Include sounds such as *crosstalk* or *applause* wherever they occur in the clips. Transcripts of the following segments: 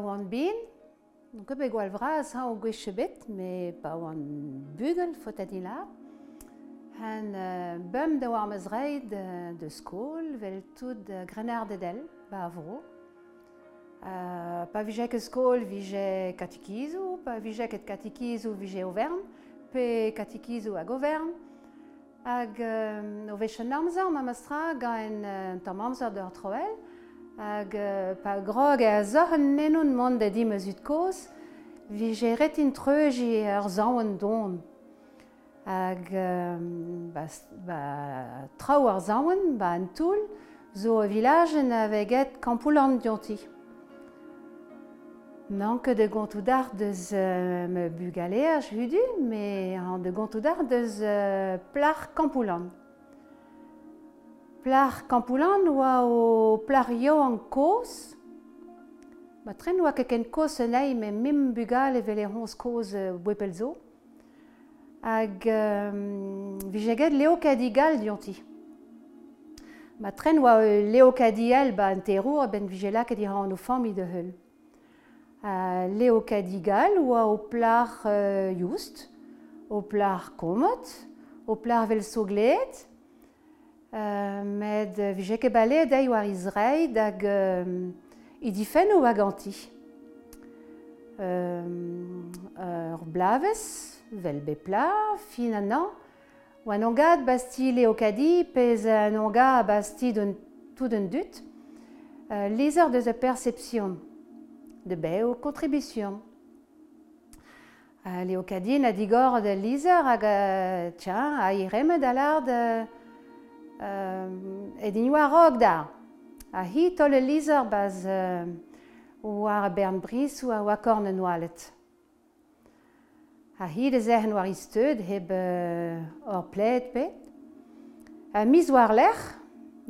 oan bin, donc bet gwal vras ha o gwech bet, me pa oan bugel fot adila. Han euh, bum de war mezreid euh, de skol, vel tout grenard grenar dedel, ba avro. Euh, pa vijek skol, vije katikizou, pa vijek et katikizou, vije overn, pe katikizou hag overn, hag euh, o vechen amzer ma mastra gaen euh, tam amzer de troel, hag pa grog a zoc'h nenon mont da di ut koz, vijeret retin treuji ar zaouan don. Hag ba, ba, trao ar zaouan, ba an toul, zo a vilajen a veget kampoulan dionti. N'an ke de gontou d'ar deus me bugale ar judu, me an de gontou d'ar deus euh, plar kampoulan. Plar kampoulan oa o plar yo an koz. Ma tren oa ket ken koz en aim e mem bugal e e hons koz wepel zo. Hag um, vijeget leo kadigal dionti. Ma tren oa leo kadial ba an terrour ben vijela ket ira an o fami de heul. Uh, leo kadigal oa o plar uh, just, o plar komot, o plar vel soglet, med vijek e bale dei war Izrei hag um, idifen o aganti. Um, ur blaves, vel bepla, fin an an, oan an gad basti leokadi pez an basti d'un tout un dut, uh, lezer deus a perception de be o kontribution. Uh, leokadi na digor de lezer hag, uh, tiens, a irem da lard... Uh, euh, edinioù a rog da. A hi tol e lizor baz euh, war a bern bris ou a oa korn en oalet. A hi de zehen war isteud heb euh, or pled pe. A mis war lec'h,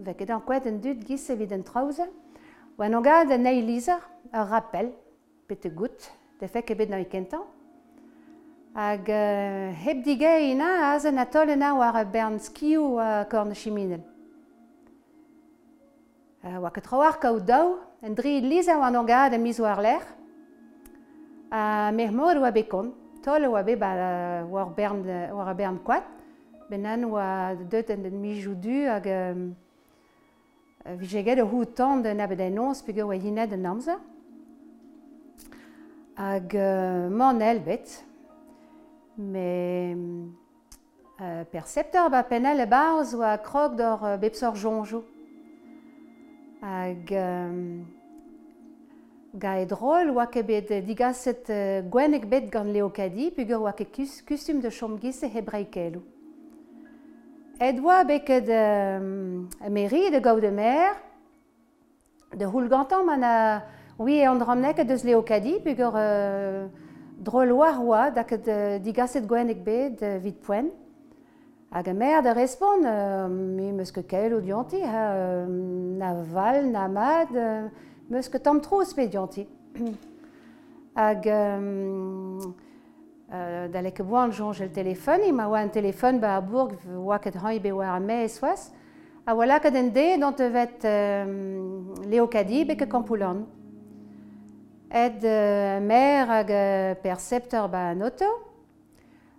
vek edan kwet en dut gis evit en traouze, oa an ogad en ei lizer, ar rappel, pete gout, defek ebet na ikentan. Hag uh, heb digeina az an atolena war a bern skiou a korn chiminel. Uh, oa ket roar kaout daou, en dri liza oan angad a miz war l'er, a mermod oa bekon, tol oa be ba, war, bern, war a bern koat, benan oa deut en den mijou du hag um, vijeget o hout tan den abed en ons peg oa hinet an amzer. Hag uh, man elbet, Me euh, percepteur ba penel e barz oa krog d'or euh, bepsor jonjo. Hag euh, ga e drol oa ket bet digaset euh, gwenek bet gant leokadi, pugur oa ket kus, kustum de chomgis e hebreikelou. Et oa beket euh, meri de gaou de mer, de houlgantan man a... Oui, e an dramnek a deus leokadi, pugur... Euh, drol war oa da ket digaset gwenek bet vit poen. Hag a mer da respon, euh, me meus ket kael o dianti, ha, euh, na val, na mad, euh, meus ket tam tro pe dianti. *clears throat* Hag euh, euh, da leke boan jonge el telefon, ima oa un telefon ba a bourg oa ket han ibe oa a me soas, ha wala ket en de dant evet euh, Leo Kadi be ket kampoulan. ed uh, mer hag uh, perceptor ba an auto.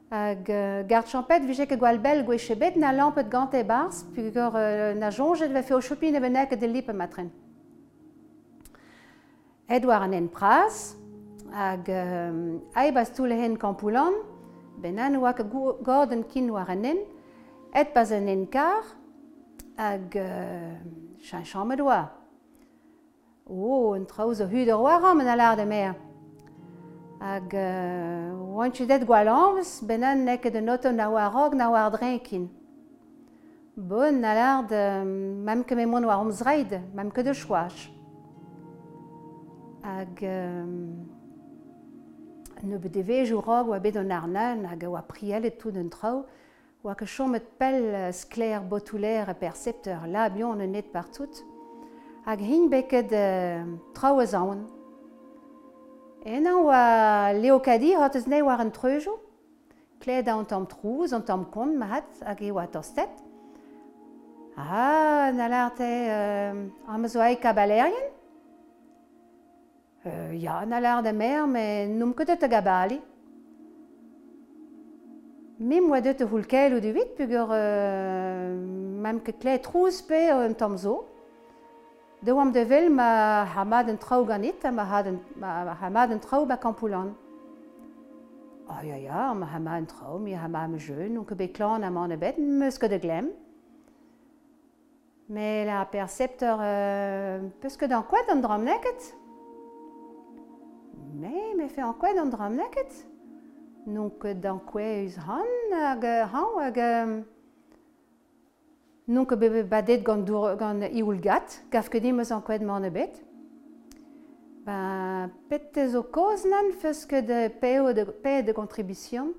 Hag uh, gard champet vije ke gwal bel gwech bet na lampet gant e bars, pugur uh, na jonget va fe o chopin e benek de lip matren. Ed war an en pras, hag um, aibaz toulehen kampoulan, benan oa ke gordon kin war an en, et pas an en kar, hag uh, chanchamet oa. O, un traoù zo hud ur war an alar da mer. Hag euh, oan chudet gwalañs, benan nek de noto na war rog na war drenkin. Bon, alar de mam ket memon war omzreid, mam ke de chouach. Hag euh, ne bedevej ou rog oa bet an arnan hag oa priel et tout d'un traoù, oa ket chomet pel skler botouler e percepteur la bion an net partout. hag hin beket uh, zaon. En an oa leo kadi hot eus ne war an treujo, kled an tamm trouz, an tamm kont mahat hag e oa tostet. Ah, na larte uh, am zo aik kabalerien? Euh, ya, na lart da mer, me noum ketet a gabali. Me moa deut e hulkel ou du vit, pugur euh, mam ket kle trouz pe an tamm zo. Da oam da vel ma hamad an traoù ganit, ma, ma hamad an traoù ba kampoulan. Oh ya ya, ma hamad an traoù, mi hamad am jeun, on ket klan am an ebet, meus ket glem. Me la percepteur euh, peus ket an kouet an dram neket. Me, me fe an kouet an dram neket. Non ket an kouet eus han, hag han, hag... non ket bebe badet gant, dour, gant ioulgat, gaf ket dimos an kwed man ebet. Ba, pet o koz nan feus ket de peo de, pe de contribution.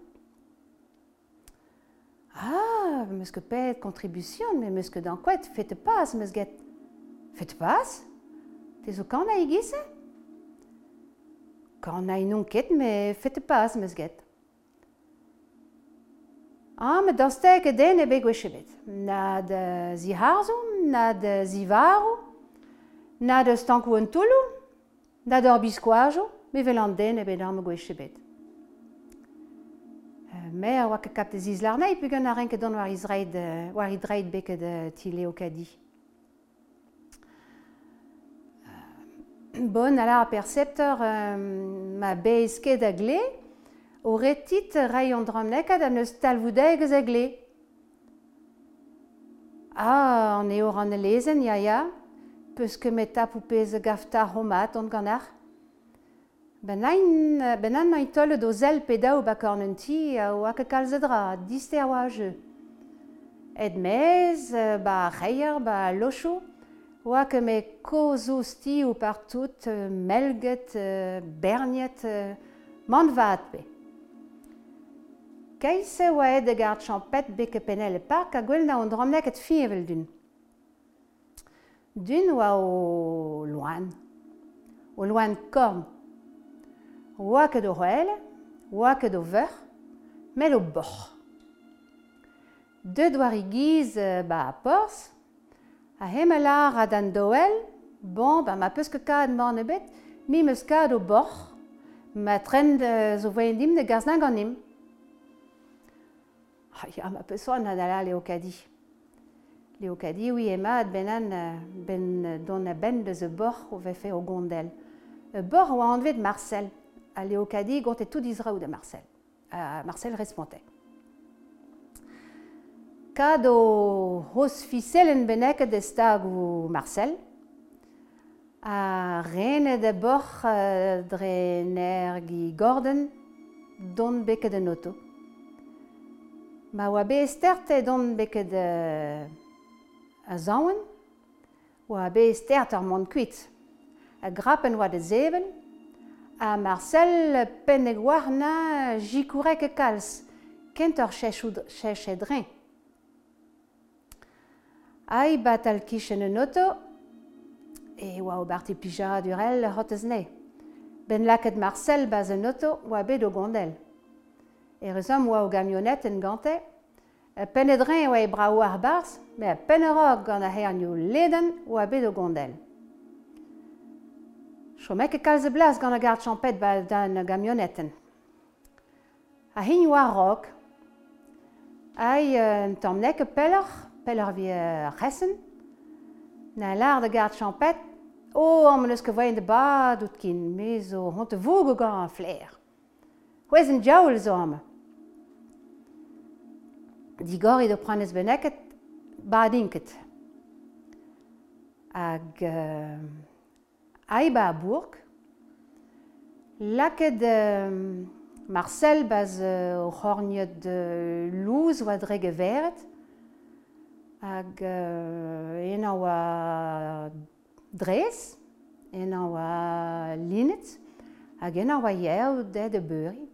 Ah, meus ket pe de kontribution, me meus ket an kwed fet pas, meus get... Fet pas Te zo kan a egise Kan a non ket, me fet pas, meus get. Ah, met dan stek den e bet gwech. Na de ziharzo, na de zivaro, na de stankou an toulou, na de biskoajo, me vel an den e bet arme gwech bet. Me a oa ket kap de zizlarnei, pug an a renke don war izreid, war idreid beke de tileo kadi. *clears throat* Bon, ala a percepteur euh, ma bez ket a o retit rai an dramnekad an eus talvoudeg eus egle. Ah, an eo ran lezen, ya ya, peus ket a poupez gafta homat an ganar. Ben an ben an do zel peda o bakorn un ti a oa ke kalzedra, diste a oa je. Ed mez, ba reier, ba locho, oa ke me kozo sti ou partout, melget, berniet, man vat pe. keise oa ed e gart champet beke penel e park a gwell na an dramnek et fi evel dun. Dun oa o loan, o loan korn. Oa ket o roel, oa ket o veur, mel o bor. Deud war giz ba a porz, a hemelar a dan doel, bon, ba ma peus ket kad morne bet, mi meus kad o bor, ma trend zo voyen dim de garzna ganim. Ya ma peseurt a dala leokadi. Leokadi, oui, emaat benan ben don a ben deus e bor o vefe o gondel. E bor oa anvet Marcel. A leokadi gontet tout izraou de Marcel. A Marcel respontait. Kad o hos fiselen benek de stag ou Marcel, a rene de bor dre ner gordon, don beke de noto. Ma oa be estert on beket euh, a zaouen, oa be estert ar mont kuit. A grapen oa de zeven, a Marcel pen e gwarna jikourek e kalz, kent ur chech e dren. Ai bat al kichen un auto, e oa o barti pija durel hotez ne. Ben laket Marcel baz un auto oa bet o gondel. Er rezom oa o gamionet en gante, a pen edreñ oa e brao ar bars, me a pen eurog gant a hernio leden oa bet o gondel. Chomek e kalze blas gant a gard champet ba dan gamionetten. A hin oa rog, hag un tamnek e pellor, pellor vi resen, na lar de gard champet, o, oh, am eus ke voyen de bad out kin, me zo hont e vogo gant an fler. Hwez en jaoul zo amañ. digor do pranez beneket, badinket. Hag euh, aiba a bourg, laket euh, Marcel baz euh, c'horniet de louz oa drege veret, hag euh, ena oa drez, oa linet, hag ena oa yaou de beuri.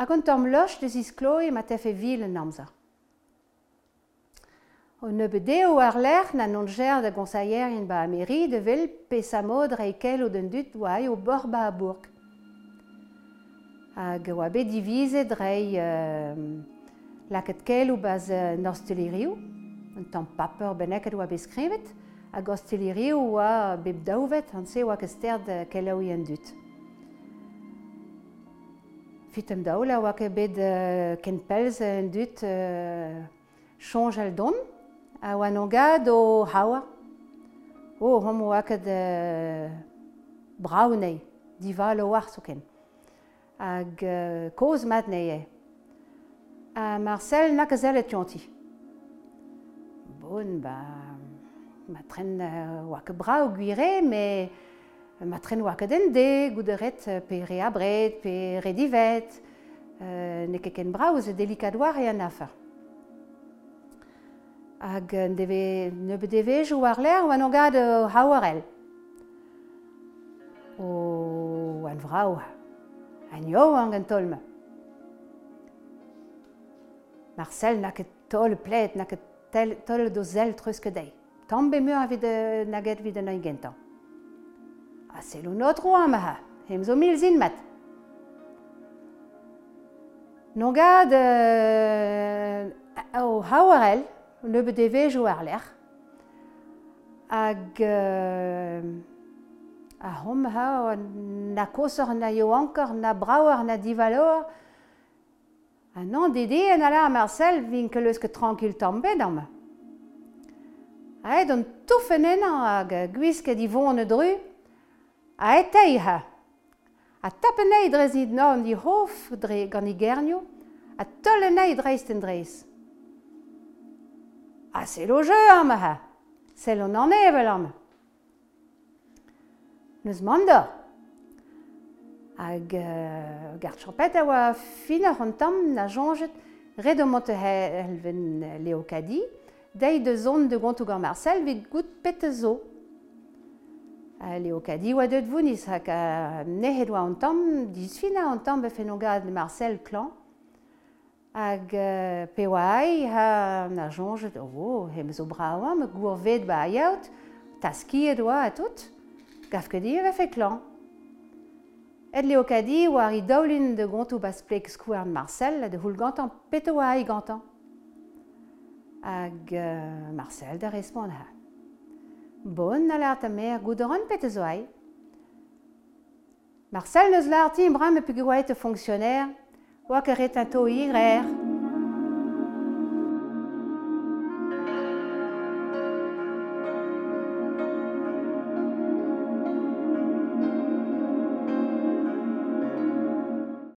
Hag an tamm loch deus iz kloe ma tefe vil an amza. O nebedeo ar l'er na non ger da gonsaierien ba ameri de vel pesamod reikel o den dut oai o bor ba a bourg. Hag oa be divize drei euh, laket kel o baz euh, norstelirioù, an tamm paper beneket oa be skrivet, hag orstelirioù oa bep daouvet, an se oa kesterd keloù an dut. Fitem daoula oa ket bet uh, ken pelz en dut uh, chanj al don, a oa nanga do hawa. O, hom oa ket uh, braunei, dival o war ken. Hag uh, koz mat neie. A Marcel na kazel et yanti. Bon, ba, ma tren uh, oa ket brau guire, mais ma tren oa kaden de, gouderet pe re abret, pe re divet, euh, ne keken braoz e delikat war e an afer. Hag deve, ne bedevej ou ar ler oan ogad uh, hawarel. O an vrao, an yo an gant tolme. Marcel na ket tol plet, na ket tol do zel treuske dei. Tambe meur a vid, naget vid an aigentan. A sello notro am aha, hem zo mil zin mat. Nogad euh, o hawarel, le be deve jo ar ler, hag euh, a hom ha na kosor na yo ankor na braouar na divalor a nan dede en ala a marcel vin ke leus ket tranquil tambe dam. Ha, don toufenen hag gwiz ket i vont dru, a eteiha. A tapen eidre zid na di hof dre gant i gernio, a tollen eidre eisten dreiz. A se loje am ha, se lo nan evel am. Neus manda. Hag euh, gart champet a oa fin ar an tam na jonget red o monte helven leokadi, dei de zon de gontou gant Marcel vid gout pet zo. Leo kadi oa deut vounis hag a nehet oa an tamm, disfina an tamm befen o gad Marcel Klan. Hag uh, pe oa ai ha na jonget o vo, hem zo braouan, me gour ved ba aiaout, taski e doa a tout, gaf ket dir efe Klan. Et Leo kadi oa ri daoulin de gontou basplek skouer Marcel, de houl gantan peto oa ai gantan. Hag uh, Marcel da respond ha. Bon, a tamer, goudoran pet zo ai. Marcel neus larti, bram e o fonctionnaire, oa ket retinto igrer.